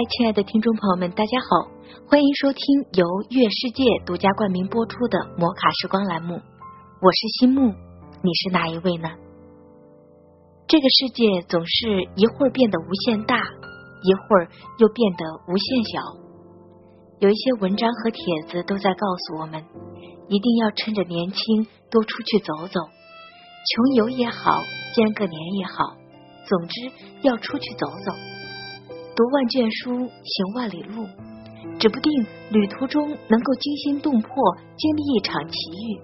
嗨亲爱的听众朋友们，大家好，欢迎收听由月世界独家冠名播出的《摩卡时光》栏目，我是心木，你是哪一位呢？这个世界总是一会儿变得无限大，一会儿又变得无限小。有一些文章和帖子都在告诉我们，一定要趁着年轻多出去走走，穷游也好，间个年也好，总之要出去走走。读万卷书，行万里路，指不定旅途中能够惊心动魄，经历一场奇遇。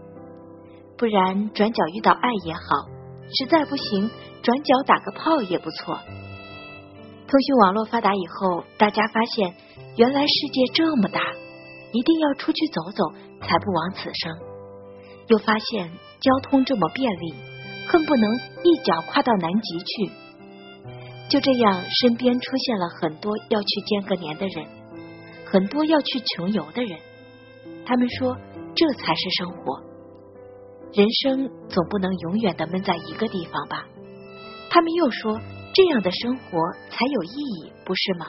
不然转角遇到爱也好，实在不行，转角打个炮也不错。通讯网络发达以后，大家发现原来世界这么大，一定要出去走走，才不枉此生。又发现交通这么便利，恨不能一脚跨到南极去。就这样，身边出现了很多要去见个年的人，很多要去穷游的人。他们说，这才是生活。人生总不能永远的闷在一个地方吧？他们又说，这样的生活才有意义，不是吗？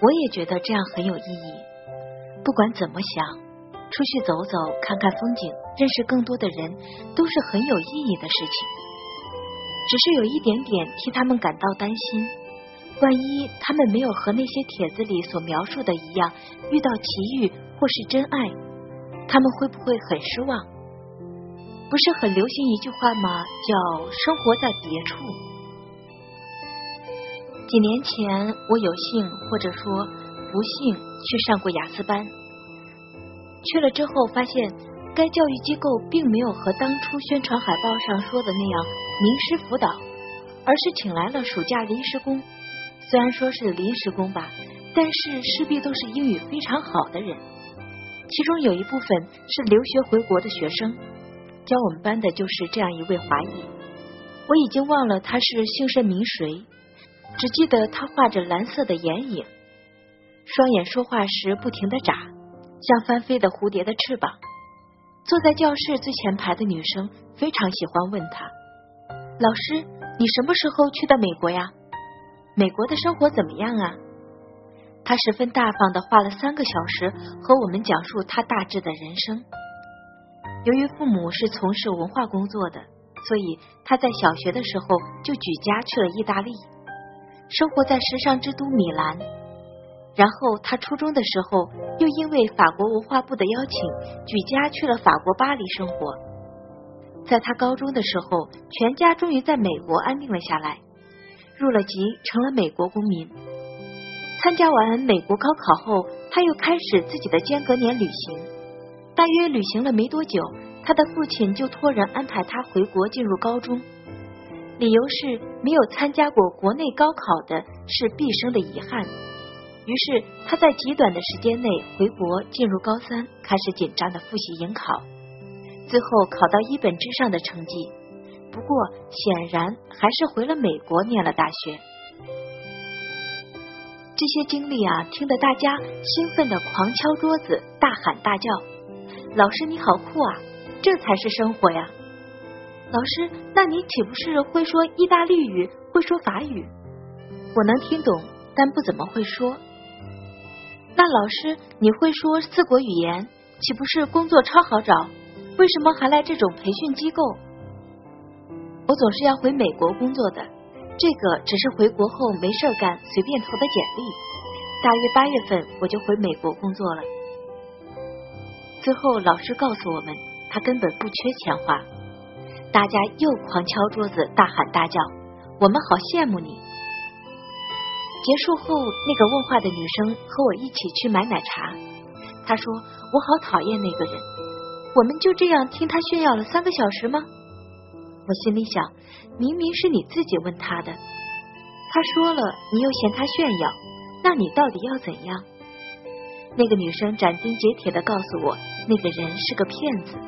我也觉得这样很有意义。不管怎么想，出去走走，看看风景，认识更多的人，都是很有意义的事情。只是有一点点替他们感到担心，万一他们没有和那些帖子里所描述的一样遇到奇遇或是真爱，他们会不会很失望？不是很流行一句话吗？叫“生活在别处”。几年前，我有幸或者说不幸去上过雅思班，去了之后发现。该教育机构并没有和当初宣传海报上说的那样名师辅导，而是请来了暑假临时工。虽然说是临时工吧，但是势必都是英语非常好的人。其中有一部分是留学回国的学生，教我们班的就是这样一位华裔。我已经忘了他是姓甚名谁，只记得他画着蓝色的眼影，双眼说话时不停的眨，像翻飞的蝴蝶的翅膀。坐在教室最前排的女生非常喜欢问他：“老师，你什么时候去的美国呀？美国的生活怎么样啊？”他十分大方的花了三个小时和我们讲述他大致的人生。由于父母是从事文化工作的，所以他在小学的时候就举家去了意大利，生活在时尚之都米兰。然后他初中的时候，又因为法国文化部的邀请，举家去了法国巴黎生活。在他高中的时候，全家终于在美国安定了下来，入了籍，成了美国公民。参加完美国高考后，他又开始自己的间隔年旅行。大约旅行了没多久，他的父亲就托人安排他回国进入高中，理由是没有参加过国内高考的是毕生的遗憾。于是他在极短的时间内回国，进入高三，开始紧张的复习迎考，最后考到一本之上的成绩。不过显然还是回了美国念了大学。这些经历啊，听得大家兴奋的狂敲桌子，大喊大叫：“老师你好酷啊！这才是生活呀！”老师，那你岂不是会说意大利语，会说法语？我能听懂，但不怎么会说。那老师，你会说四国语言，岂不是工作超好找？为什么还来这种培训机构？我总是要回美国工作的，这个只是回国后没事干，随便投的简历。大约八月份我就回美国工作了。最后老师告诉我们，他根本不缺钱花。大家又狂敲桌子，大喊大叫，我们好羡慕你。结束后，那个问话的女生和我一起去买奶茶。她说：“我好讨厌那个人。”我们就这样听他炫耀了三个小时吗？我心里想，明明是你自己问他的。他说了，你又嫌他炫耀，那你到底要怎样？那个女生斩钉截铁的告诉我，那个人是个骗子。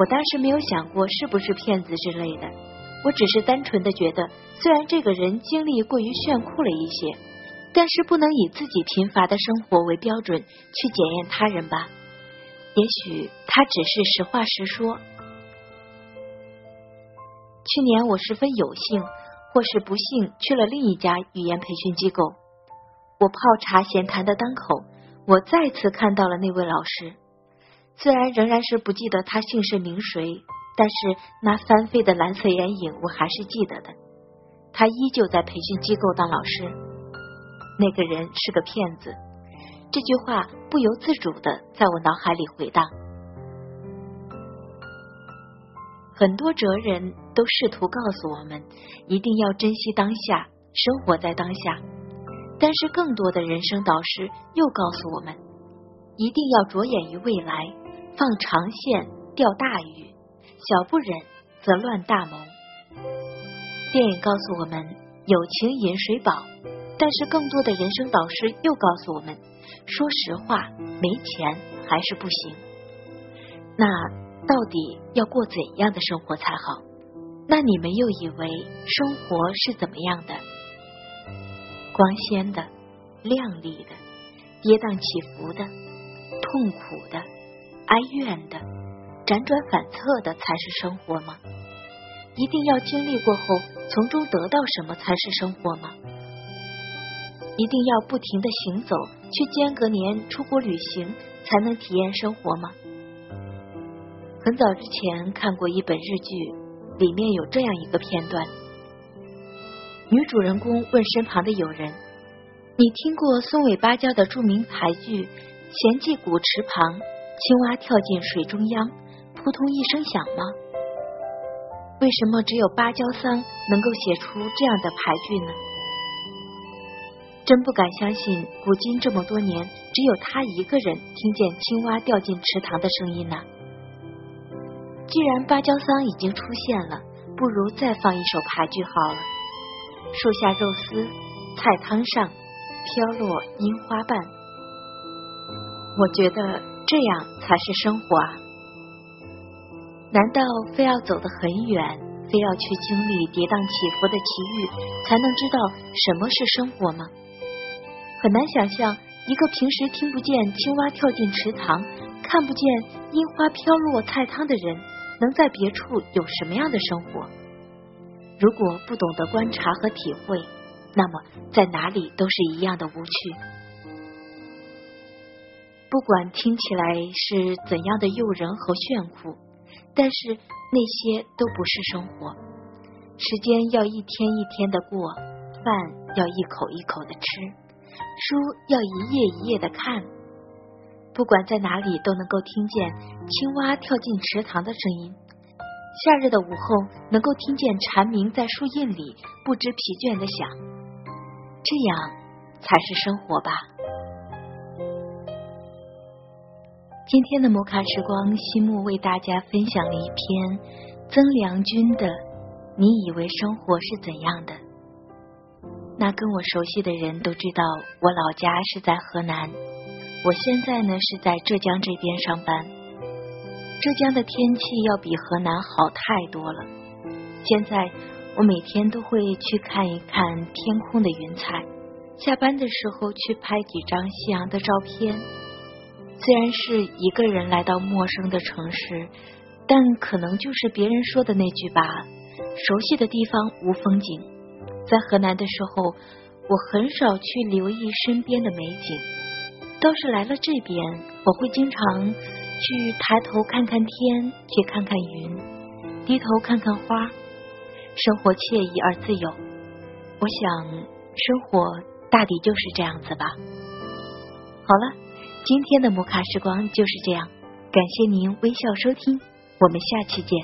我当时没有想过是不是骗子之类的，我只是单纯的觉得，虽然这个人经历过于炫酷了一些，但是不能以自己贫乏的生活为标准去检验他人吧。也许他只是实话实说。去年我十分有幸，或是不幸，去了另一家语言培训机构。我泡茶闲谈的当口，我再次看到了那位老师。虽然仍然是不记得他姓甚名谁，但是那翻飞的蓝色眼影我还是记得的。他依旧在培训机构当老师。那个人是个骗子，这句话不由自主的在我脑海里回荡。很多哲人都试图告诉我们，一定要珍惜当下，生活在当下。但是更多的人生导师又告诉我们，一定要着眼于未来，放长线钓大鱼，小不忍则乱大谋。电影告诉我们，友情饮水饱。但是更多的人生导师又告诉我们，说实话，没钱还是不行。那。到底要过怎样的生活才好？那你们又以为生活是怎么样的？光鲜的、亮丽的、跌宕起伏的、痛苦的、哀怨的、辗转反侧的，才是生活吗？一定要经历过后，从中得到什么才是生活吗？一定要不停的行走，去间隔年出国旅行，才能体验生活吗？很早之前看过一本日剧，里面有这样一个片段：女主人公问身旁的友人：“你听过松尾芭蕉的著名俳句‘闲寂古池旁，青蛙跳进水中央，扑通一声响’吗？为什么只有芭蕉桑能够写出这样的牌句呢？真不敢相信，古今这么多年，只有他一个人听见青蛙掉进池塘的声音呢。”既然芭蕉桑已经出现了，不如再放一首牌句好了。树下肉丝，菜汤上飘落樱花瓣。我觉得这样才是生活啊！难道非要走得很远，非要去经历跌宕起伏的奇遇，才能知道什么是生活吗？很难想象一个平时听不见青蛙跳进池塘，看不见樱花飘落菜汤的人。能在别处有什么样的生活？如果不懂得观察和体会，那么在哪里都是一样的无趣。不管听起来是怎样的诱人和炫酷，但是那些都不是生活。时间要一天一天的过，饭要一口一口的吃，书要一页一页的看。不管在哪里，都能够听见青蛙跳进池塘的声音。夏日的午后，能够听见蝉鸣在树荫里不知疲倦的响。这样才是生活吧。今天的摩卡时光，西木为大家分享了一篇曾良君的《你以为生活是怎样的》。那跟我熟悉的人都知道，我老家是在河南。我现在呢是在浙江这边上班，浙江的天气要比河南好太多了。现在我每天都会去看一看天空的云彩，下班的时候去拍几张夕阳的照片。虽然是一个人来到陌生的城市，但可能就是别人说的那句吧：熟悉的地方无风景。在河南的时候，我很少去留意身边的美景。倒是来了这边，我会经常去抬头看看天，去看看云，低头看看花，生活惬意而自由。我想，生活大抵就是这样子吧。好了，今天的摩卡时光就是这样，感谢您微笑收听，我们下期见。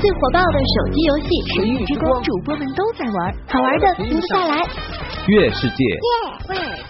最火爆的手机游戏《神域之光》，主播们都在玩，好玩的停不下来。月世界。